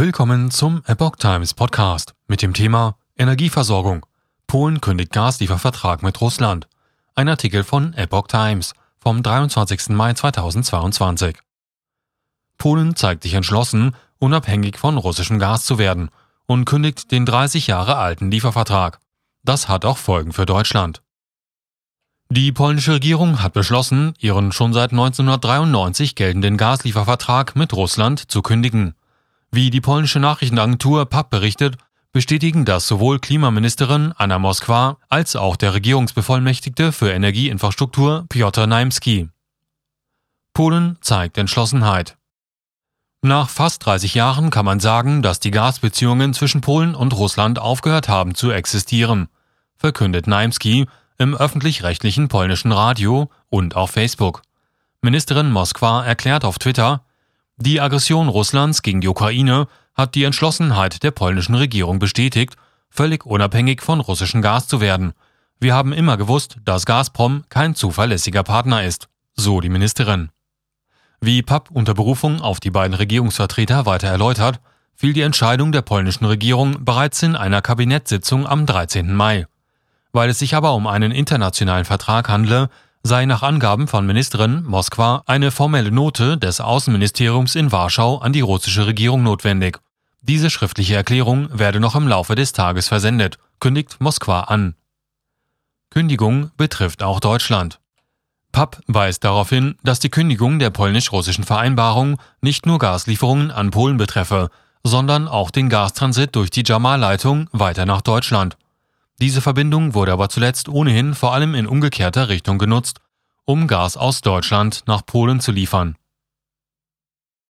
Willkommen zum Epoch Times Podcast mit dem Thema Energieversorgung. Polen kündigt Gasliefervertrag mit Russland. Ein Artikel von Epoch Times vom 23. Mai 2022. Polen zeigt sich entschlossen, unabhängig von russischem Gas zu werden und kündigt den 30 Jahre alten Liefervertrag. Das hat auch Folgen für Deutschland. Die polnische Regierung hat beschlossen, ihren schon seit 1993 geltenden Gasliefervertrag mit Russland zu kündigen. Wie die polnische Nachrichtenagentur PAP berichtet, bestätigen das sowohl Klimaministerin Anna Moskwa als auch der Regierungsbevollmächtigte für Energieinfrastruktur Piotr Naimski. Polen zeigt Entschlossenheit. Nach fast 30 Jahren kann man sagen, dass die Gasbeziehungen zwischen Polen und Russland aufgehört haben zu existieren, verkündet Naimski im öffentlich-rechtlichen polnischen Radio und auf Facebook. Ministerin Moskwa erklärt auf Twitter, die Aggression Russlands gegen die Ukraine hat die Entschlossenheit der polnischen Regierung bestätigt, völlig unabhängig von russischem Gas zu werden. Wir haben immer gewusst, dass Gazprom kein zuverlässiger Partner ist, so die Ministerin. Wie PAP unter Berufung auf die beiden Regierungsvertreter weiter erläutert, fiel die Entscheidung der polnischen Regierung bereits in einer Kabinettssitzung am 13. Mai. Weil es sich aber um einen internationalen Vertrag handle, sei nach Angaben von Ministerin Moskwa eine formelle Note des Außenministeriums in Warschau an die russische Regierung notwendig. Diese schriftliche Erklärung werde noch im Laufe des Tages versendet, kündigt Moskwa an. Kündigung betrifft auch Deutschland. PAP weist darauf hin, dass die Kündigung der polnisch-russischen Vereinbarung nicht nur Gaslieferungen an Polen betreffe, sondern auch den Gastransit durch die Jamal-Leitung weiter nach Deutschland. Diese Verbindung wurde aber zuletzt ohnehin vor allem in umgekehrter Richtung genutzt, um Gas aus Deutschland nach Polen zu liefern.